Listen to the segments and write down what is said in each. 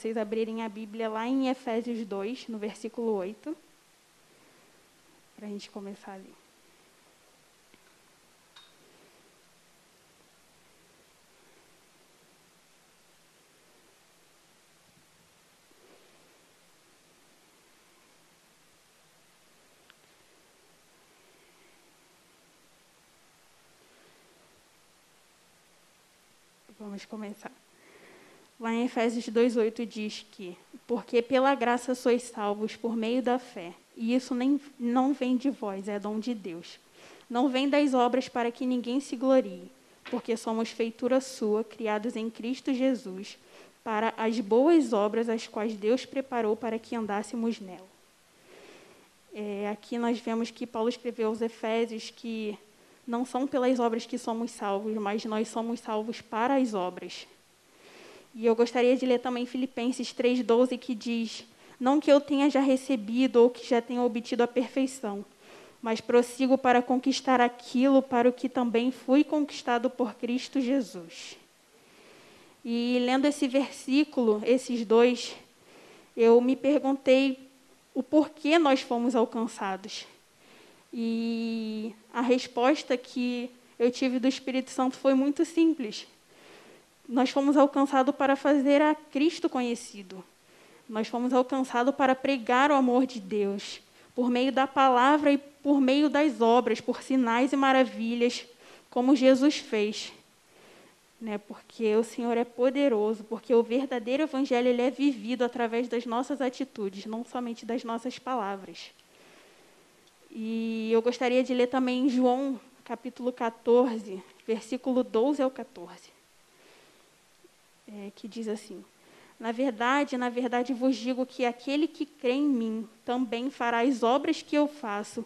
vocês abrirem a Bíblia lá em Efésios 2, no versículo 8, para a gente começar ali. Vamos começar. Lá em Efésios 2,8 diz que, porque pela graça sois salvos por meio da fé, e isso nem, não vem de vós, é dom de Deus. Não vem das obras para que ninguém se glorie, porque somos feitura sua, criados em Cristo Jesus, para as boas obras as quais Deus preparou para que andássemos nela. É, aqui nós vemos que Paulo escreveu aos Efésios que não são pelas obras que somos salvos, mas nós somos salvos para as obras. E eu gostaria de ler também Filipenses 3,12, que diz: Não que eu tenha já recebido ou que já tenha obtido a perfeição, mas prossigo para conquistar aquilo para o que também fui conquistado por Cristo Jesus. E lendo esse versículo, esses dois, eu me perguntei o porquê nós fomos alcançados. E a resposta que eu tive do Espírito Santo foi muito simples nós fomos alcançados para fazer a Cristo conhecido. Nós fomos alcançados para pregar o amor de Deus, por meio da palavra e por meio das obras, por sinais e maravilhas, como Jesus fez. Né? Porque o Senhor é poderoso, porque o verdadeiro evangelho ele é vivido através das nossas atitudes, não somente das nossas palavras. E eu gostaria de ler também João, capítulo 14, versículo 12 ao 14 é, que diz assim: Na verdade, na verdade vos digo que aquele que crê em mim também fará as obras que eu faço,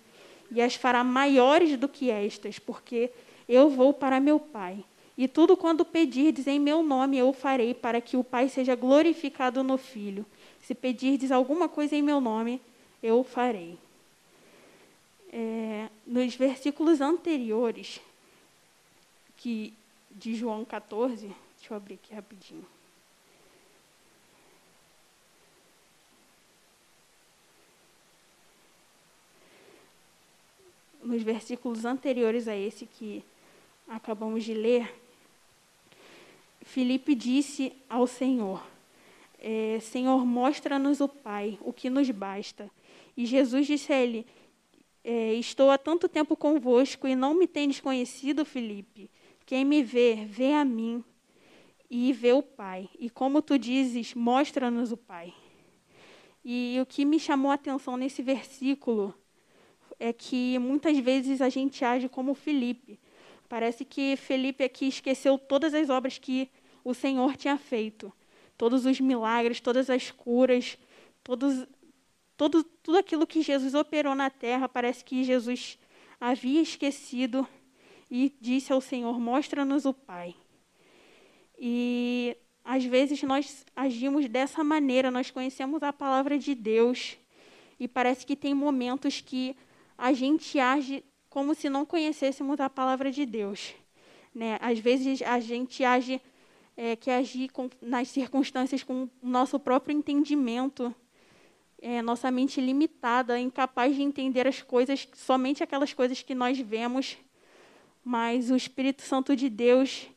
e as fará maiores do que estas, porque eu vou para meu Pai. E tudo quando pedirdes em meu nome eu farei, para que o Pai seja glorificado no Filho. Se pedirdes alguma coisa em meu nome, eu farei. É, nos versículos anteriores, que de João 14, Deixa eu abrir aqui rapidinho. Nos versículos anteriores a esse que acabamos de ler, Filipe disse ao Senhor: é, Senhor, mostra-nos o Pai, o que nos basta. E Jesus disse a ele: é, Estou há tanto tempo convosco e não me tendes conhecido, Filipe. Quem me vê, vê a mim e ver o Pai. E como tu dizes, mostra-nos o Pai. E o que me chamou a atenção nesse versículo é que muitas vezes a gente age como Felipe. Parece que Felipe aqui esqueceu todas as obras que o Senhor tinha feito. Todos os milagres, todas as curas, todos, todo, tudo aquilo que Jesus operou na terra, parece que Jesus havia esquecido e disse ao Senhor: Mostra-nos o Pai. E às vezes nós agimos dessa maneira, nós conhecemos a palavra de Deus e parece que tem momentos que a gente age como se não conhecêssemos a palavra de Deus. Né? Às vezes a gente age, é, que agir com, nas circunstâncias com o nosso próprio entendimento, é, nossa mente limitada, incapaz de entender as coisas, somente aquelas coisas que nós vemos, mas o Espírito Santo de Deus,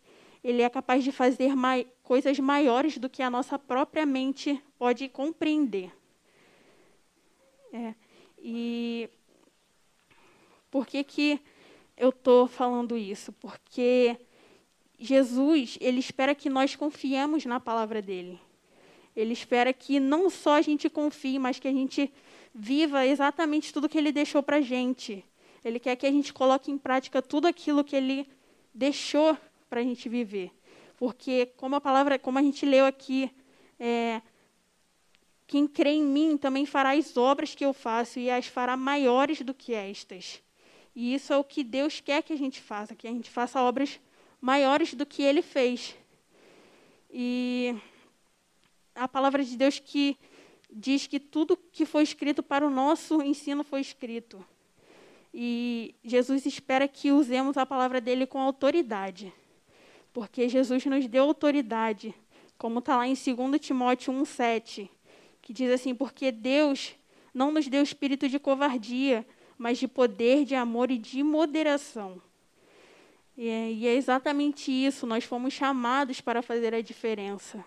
ele é capaz de fazer mai coisas maiores do que a nossa própria mente pode compreender. É, e por que, que eu estou falando isso? Porque Jesus, ele espera que nós confiemos na palavra dele. Ele espera que não só a gente confie, mas que a gente viva exatamente tudo que ele deixou para a gente. Ele quer que a gente coloque em prática tudo aquilo que ele deixou para a gente viver. Porque, como a palavra, como a gente leu aqui, é, quem crê em mim também fará as obras que eu faço e as fará maiores do que estas. E isso é o que Deus quer que a gente faça, que a gente faça obras maiores do que Ele fez. E a palavra de Deus que diz que tudo que foi escrito para o nosso ensino foi escrito. E Jesus espera que usemos a palavra dele com autoridade porque Jesus nos deu autoridade como está lá em 2 Timóteo 1,7, que diz assim: Porque Deus não nos deu espírito de covardia, mas de poder, de amor e de moderação. E é, e é exatamente isso, nós fomos chamados para fazer a diferença.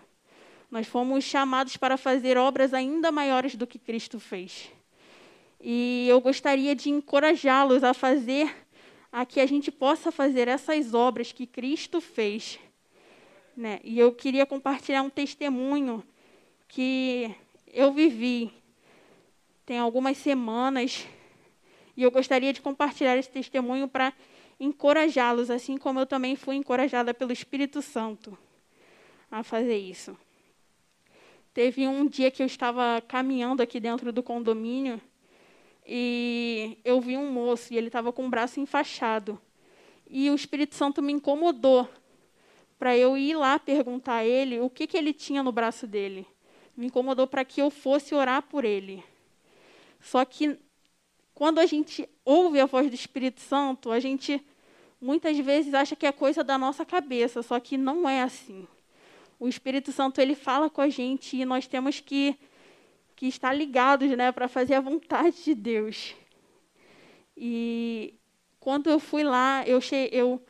Nós fomos chamados para fazer obras ainda maiores do que Cristo fez. E eu gostaria de encorajá-los a fazer, a que a gente possa fazer essas obras que Cristo fez. Né? E eu queria compartilhar um testemunho que eu vivi tem algumas semanas e eu gostaria de compartilhar esse testemunho para encorajá-los, assim como eu também fui encorajada pelo Espírito Santo a fazer isso. Teve um dia que eu estava caminhando aqui dentro do condomínio e eu vi um moço e ele estava com o braço enfaixado. E o Espírito Santo me incomodou para eu ir lá perguntar a ele o que, que ele tinha no braço dele. Me incomodou para que eu fosse orar por ele. Só que quando a gente ouve a voz do Espírito Santo, a gente muitas vezes acha que é coisa da nossa cabeça, só que não é assim. O Espírito Santo ele fala com a gente e nós temos que que estar ligados, né, para fazer a vontade de Deus. E quando eu fui lá, eu, che eu,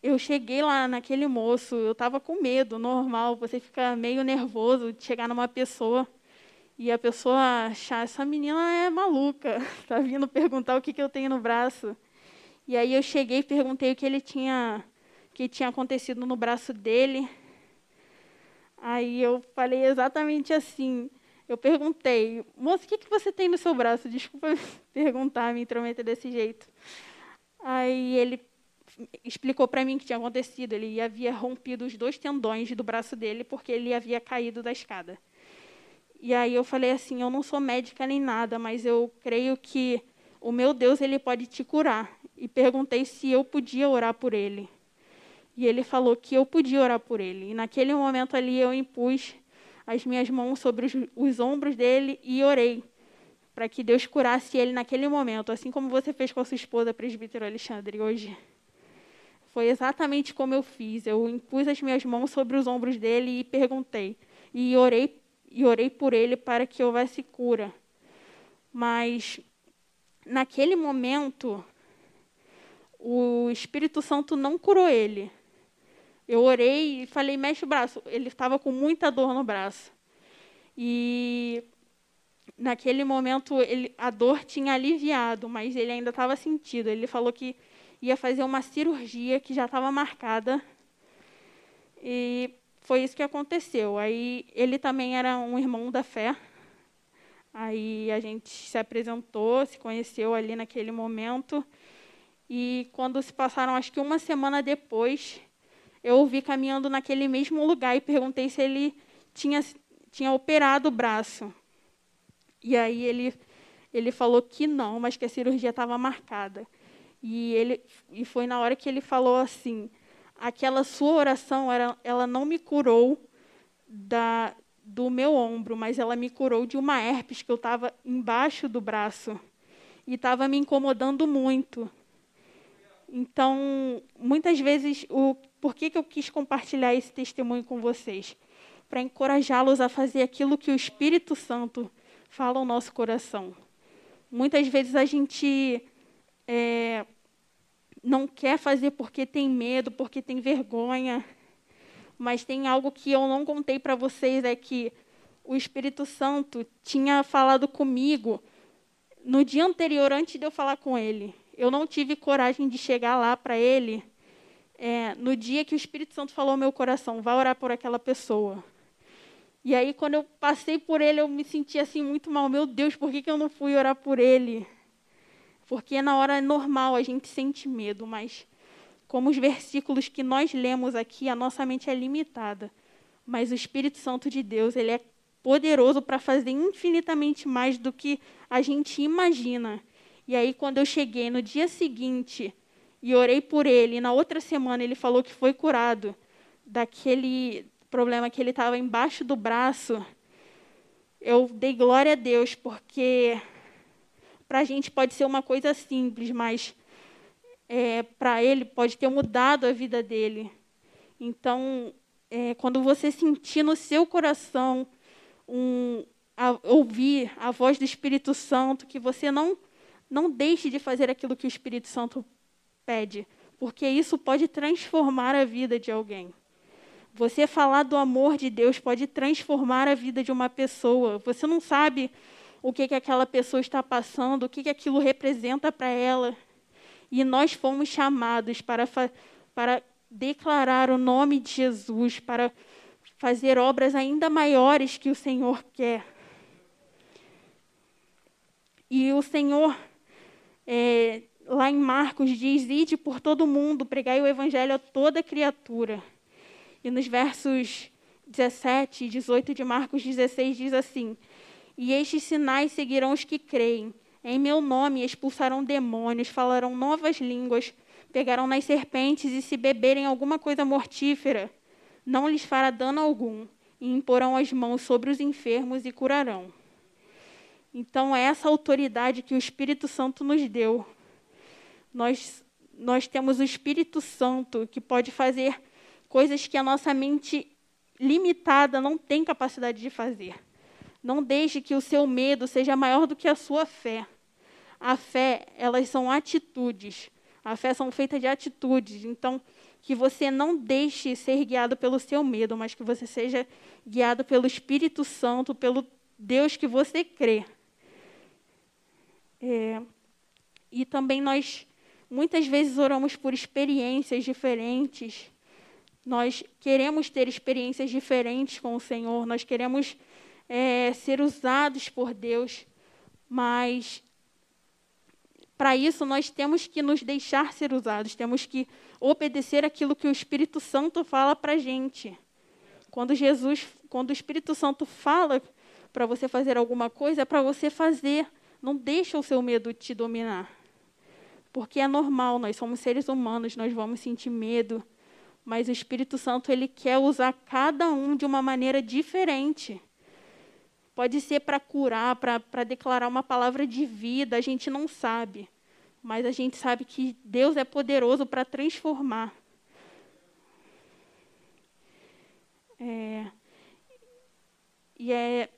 eu cheguei lá naquele moço, eu estava com medo, normal, você fica meio nervoso de chegar numa pessoa e a pessoa achar, essa menina é maluca, está vindo perguntar o que, que eu tenho no braço. E aí eu cheguei e perguntei o que ele tinha, que tinha acontecido no braço dele. Aí eu falei exatamente assim. Eu perguntei, moço, o que, que você tem no seu braço? Desculpa perguntar, me intrometer desse jeito. Aí ele explicou para mim o que tinha acontecido. Ele havia rompido os dois tendões do braço dele porque ele havia caído da escada. E aí eu falei assim, eu não sou médica nem nada, mas eu creio que o meu Deus ele pode te curar e perguntei se eu podia orar por ele. E ele falou que eu podia orar por ele. E naquele momento ali eu impus as minhas mãos sobre os, os ombros dele e orei para que Deus curasse ele naquele momento, assim como você fez com a sua esposa, presbítero Alexandre, hoje. Foi exatamente como eu fiz. Eu impus as minhas mãos sobre os ombros dele e perguntei. E orei, e orei por ele para que houvesse cura. Mas, naquele momento, o Espírito Santo não curou ele. Eu orei e falei, mexe o braço. Ele estava com muita dor no braço. E naquele momento ele, a dor tinha aliviado, mas ele ainda estava sentido. Ele falou que ia fazer uma cirurgia que já estava marcada. E foi isso que aconteceu. Aí ele também era um irmão da fé. Aí a gente se apresentou, se conheceu ali naquele momento. E quando se passaram, acho que uma semana depois, eu o vi caminhando naquele mesmo lugar e perguntei se ele tinha, tinha operado o braço. E aí ele, ele falou que não, mas que a cirurgia estava marcada. E, ele, e foi na hora que ele falou assim: aquela sua oração, era, ela não me curou da, do meu ombro, mas ela me curou de uma herpes que eu estava embaixo do braço e estava me incomodando muito. Então, muitas vezes, o por que, que eu quis compartilhar esse testemunho com vocês? Para encorajá-los a fazer aquilo que o Espírito Santo fala ao nosso coração. Muitas vezes a gente é, não quer fazer porque tem medo, porque tem vergonha, mas tem algo que eu não contei para vocês é que o Espírito Santo tinha falado comigo no dia anterior, antes de eu falar com ele eu não tive coragem de chegar lá para ele é, no dia que o Espírito Santo falou ao meu coração, vai orar por aquela pessoa. E aí, quando eu passei por ele, eu me senti assim muito mal. Meu Deus, por que, que eu não fui orar por ele? Porque na hora normal a gente sente medo, mas como os versículos que nós lemos aqui, a nossa mente é limitada. Mas o Espírito Santo de Deus, ele é poderoso para fazer infinitamente mais do que a gente imagina. E aí, quando eu cheguei no dia seguinte e orei por ele, e na outra semana ele falou que foi curado daquele problema que ele estava embaixo do braço, eu dei glória a Deus, porque para a gente pode ser uma coisa simples, mas é, para ele pode ter mudado a vida dele. Então, é, quando você sentir no seu coração um, a, ouvir a voz do Espírito Santo, que você não, não deixe de fazer aquilo que o Espírito Santo pede, porque isso pode transformar a vida de alguém. Você falar do amor de Deus pode transformar a vida de uma pessoa. Você não sabe o que, que aquela pessoa está passando, o que, que aquilo representa para ela. E nós fomos chamados para, para declarar o nome de Jesus, para fazer obras ainda maiores que o Senhor quer. E o Senhor, é, lá em Marcos, diz: Ide por todo mundo, pregai o evangelho a toda criatura. E nos versos 17 e 18 de Marcos 16 diz assim: E estes sinais seguirão os que creem. Em meu nome expulsarão demônios, falarão novas línguas, pegarão nas serpentes e se beberem alguma coisa mortífera, não lhes fará dano algum, e imporão as mãos sobre os enfermos e curarão. Então, é essa autoridade que o Espírito Santo nos deu. Nós, nós temos o Espírito Santo que pode fazer coisas que a nossa mente limitada não tem capacidade de fazer. Não deixe que o seu medo seja maior do que a sua fé. A fé, elas são atitudes. A fé são feitas de atitudes. Então, que você não deixe ser guiado pelo seu medo, mas que você seja guiado pelo Espírito Santo, pelo Deus que você crê. É, e também nós muitas vezes oramos por experiências diferentes. Nós queremos ter experiências diferentes com o Senhor. Nós queremos é, ser usados por Deus, mas para isso nós temos que nos deixar ser usados. Temos que obedecer aquilo que o Espírito Santo fala para a gente. Quando Jesus, quando o Espírito Santo fala para você fazer alguma coisa, é para você fazer. Não deixa o seu medo te dominar. Porque é normal, nós somos seres humanos, nós vamos sentir medo, mas o Espírito Santo ele quer usar cada um de uma maneira diferente. Pode ser para curar, para declarar uma palavra de vida, a gente não sabe. Mas a gente sabe que Deus é poderoso para transformar. É, e é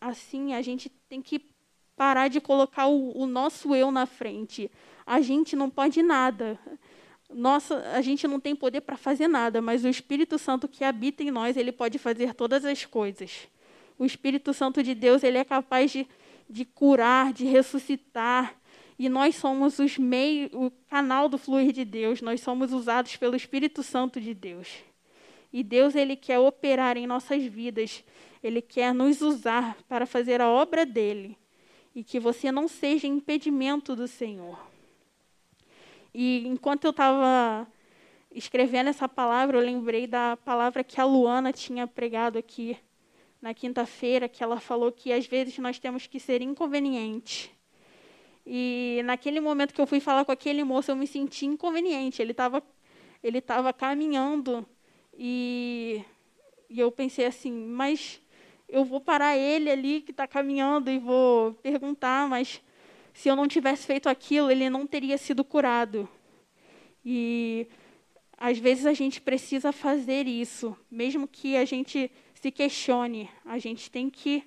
assim, a gente tem que parar de colocar o, o nosso eu na frente. A gente não pode nada. Nossa, a gente não tem poder para fazer nada, mas o Espírito Santo que habita em nós, ele pode fazer todas as coisas. O Espírito Santo de Deus, ele é capaz de, de curar, de ressuscitar. E nós somos os meio, o canal do fluir de Deus. Nós somos usados pelo Espírito Santo de Deus. E Deus ele quer operar em nossas vidas. Ele quer nos usar para fazer a obra dele e que você não seja impedimento do Senhor. E enquanto eu estava escrevendo essa palavra, eu lembrei da palavra que a Luana tinha pregado aqui na quinta-feira, que ela falou que às vezes nós temos que ser inconvenientes. E naquele momento que eu fui falar com aquele moço, eu me senti inconveniente. Ele estava ele tava caminhando e, e eu pensei assim, mas eu vou parar ele ali que está caminhando e vou perguntar, mas se eu não tivesse feito aquilo, ele não teria sido curado. E às vezes a gente precisa fazer isso, mesmo que a gente se questione, a gente tem que,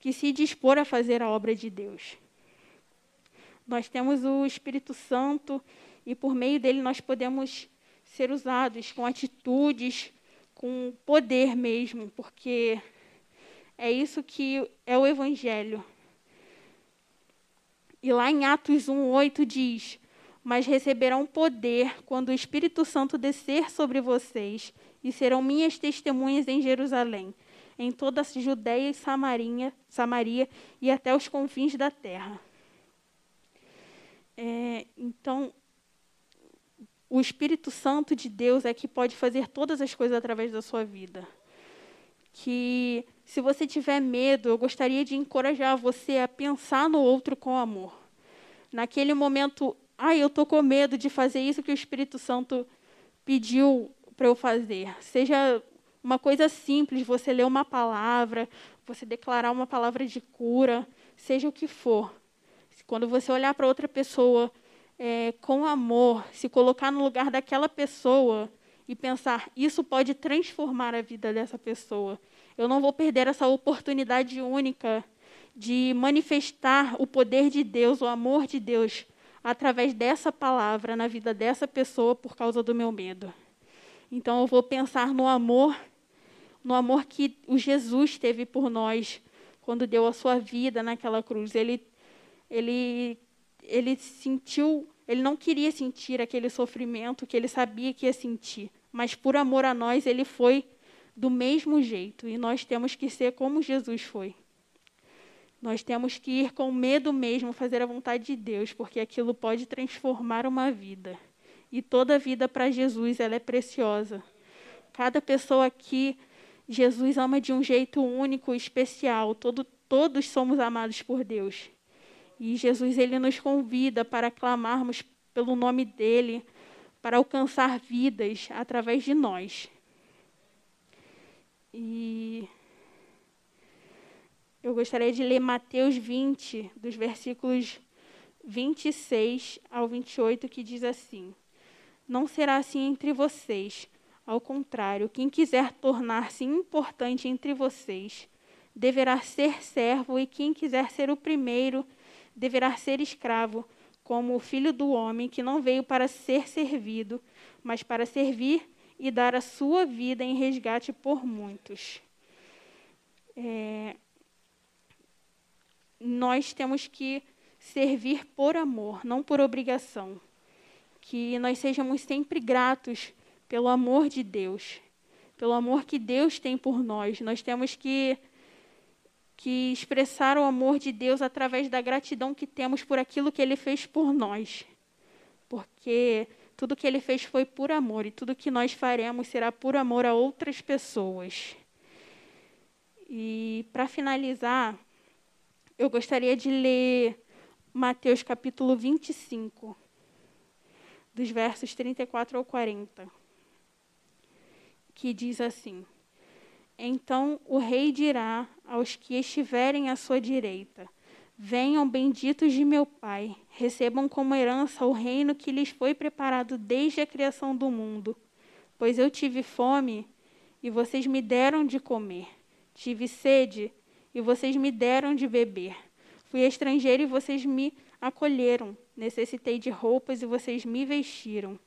que se dispor a fazer a obra de Deus. Nós temos o Espírito Santo e por meio dele nós podemos ser usados com atitudes, com poder mesmo, porque é isso que é o Evangelho. E lá em Atos 1,8 diz: Mas receberão poder quando o Espírito Santo descer sobre vocês, e serão minhas testemunhas em Jerusalém, em toda a Judéia e Samaria, Samaria e até os confins da terra. É, então, o Espírito Santo de Deus é que pode fazer todas as coisas através da sua vida. Que se você tiver medo, eu gostaria de encorajar você a pensar no outro com amor. Naquele momento, ai, eu estou com medo de fazer isso que o Espírito Santo pediu para eu fazer. Seja uma coisa simples, você ler uma palavra, você declarar uma palavra de cura, seja o que for. Quando você olhar para outra pessoa é, com amor, se colocar no lugar daquela pessoa e pensar: isso pode transformar a vida dessa pessoa. Eu não vou perder essa oportunidade única de manifestar o poder de Deus, o amor de Deus, através dessa palavra na vida dessa pessoa por causa do meu medo. Então eu vou pensar no amor, no amor que o Jesus teve por nós quando deu a sua vida naquela cruz. Ele ele ele sentiu, ele não queria sentir aquele sofrimento que ele sabia que ia sentir, mas por amor a nós ele foi do mesmo jeito e nós temos que ser como Jesus foi. Nós temos que ir com medo mesmo, fazer a vontade de Deus, porque aquilo pode transformar uma vida. E toda vida para Jesus ela é preciosa. Cada pessoa aqui, Jesus ama de um jeito único, especial. Todo, todos somos amados por Deus. E Jesus ele nos convida para clamarmos pelo nome dele, para alcançar vidas através de nós. E eu gostaria de ler Mateus 20, dos versículos 26 ao 28, que diz assim: Não será assim entre vocês. Ao contrário, quem quiser tornar-se importante entre vocês deverá ser servo, e quem quiser ser o primeiro deverá ser escravo, como o filho do homem, que não veio para ser servido, mas para servir e dar a sua vida em resgate por muitos. É, nós temos que servir por amor, não por obrigação. Que nós sejamos sempre gratos pelo amor de Deus, pelo amor que Deus tem por nós. Nós temos que, que expressar o amor de Deus através da gratidão que temos por aquilo que Ele fez por nós. Porque tudo que Ele fez foi por amor e tudo que nós faremos será por amor a outras pessoas. E para finalizar, eu gostaria de ler Mateus capítulo 25, dos versos 34 ao 40, que diz assim: Então o rei dirá aos que estiverem à sua direita: Venham, benditos de meu Pai, recebam como herança o reino que lhes foi preparado desde a criação do mundo. Pois eu tive fome e vocês me deram de comer, tive sede e vocês me deram de beber. Fui estrangeiro e vocês me acolheram. Necessitei de roupas e vocês me vestiram.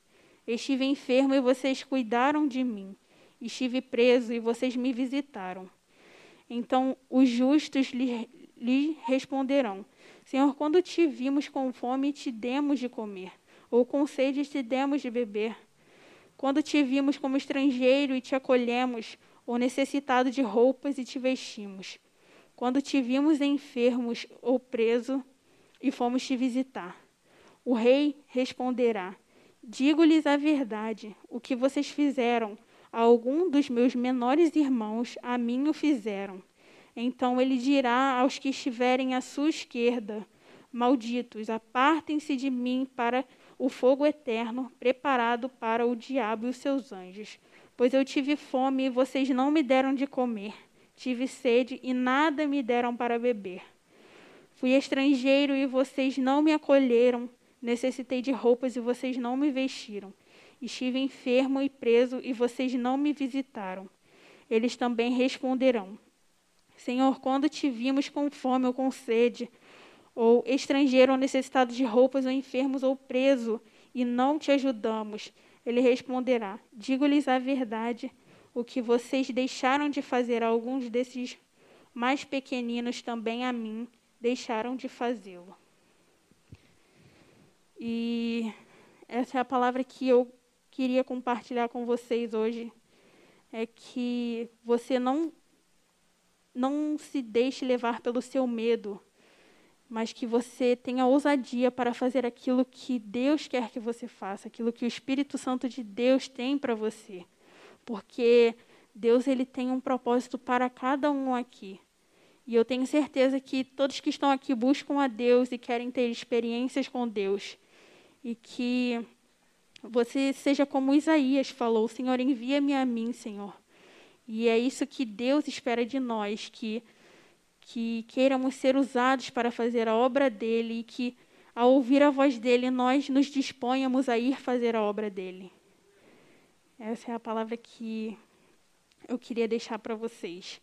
Estive enfermo e vocês cuidaram de mim. Estive preso e vocês me visitaram. Então os justos lhe, lhe responderão: Senhor, quando te vimos com fome, te demos de comer, ou com sede, te demos de beber. Quando te vimos como estrangeiro e te acolhemos, ou necessitado de roupas e te vestimos quando te vimos enfermos ou preso e fomos te visitar. O rei responderá: Digo-lhes a verdade, o que vocês fizeram algum dos meus menores irmãos, a mim o fizeram. Então ele dirá aos que estiverem à sua esquerda: Malditos, apartem-se de mim para o fogo eterno, preparado para o diabo e os seus anjos. Pois eu tive fome e vocês não me deram de comer Tive sede e nada me deram para beber. Fui estrangeiro e vocês não me acolheram. Necessitei de roupas e vocês não me vestiram. Estive enfermo e preso e vocês não me visitaram. Eles também responderão: Senhor, quando te vimos com fome ou com sede, ou estrangeiro ou necessitado de roupas, ou enfermos ou preso, e não te ajudamos, ele responderá: Digo-lhes a verdade o que vocês deixaram de fazer a alguns desses mais pequeninos, também a mim deixaram de fazê-lo. E essa é a palavra que eu queria compartilhar com vocês hoje. É que você não, não se deixe levar pelo seu medo, mas que você tenha ousadia para fazer aquilo que Deus quer que você faça, aquilo que o Espírito Santo de Deus tem para você porque Deus ele tem um propósito para cada um aqui. E eu tenho certeza que todos que estão aqui buscam a Deus e querem ter experiências com Deus. E que você seja como Isaías falou: Senhor, envia-me a mim, Senhor. E é isso que Deus espera de nós, que, que queiramos ser usados para fazer a obra dele e que, ao ouvir a voz dele, nós nos disponhamos a ir fazer a obra dele. Essa é a palavra que eu queria deixar para vocês.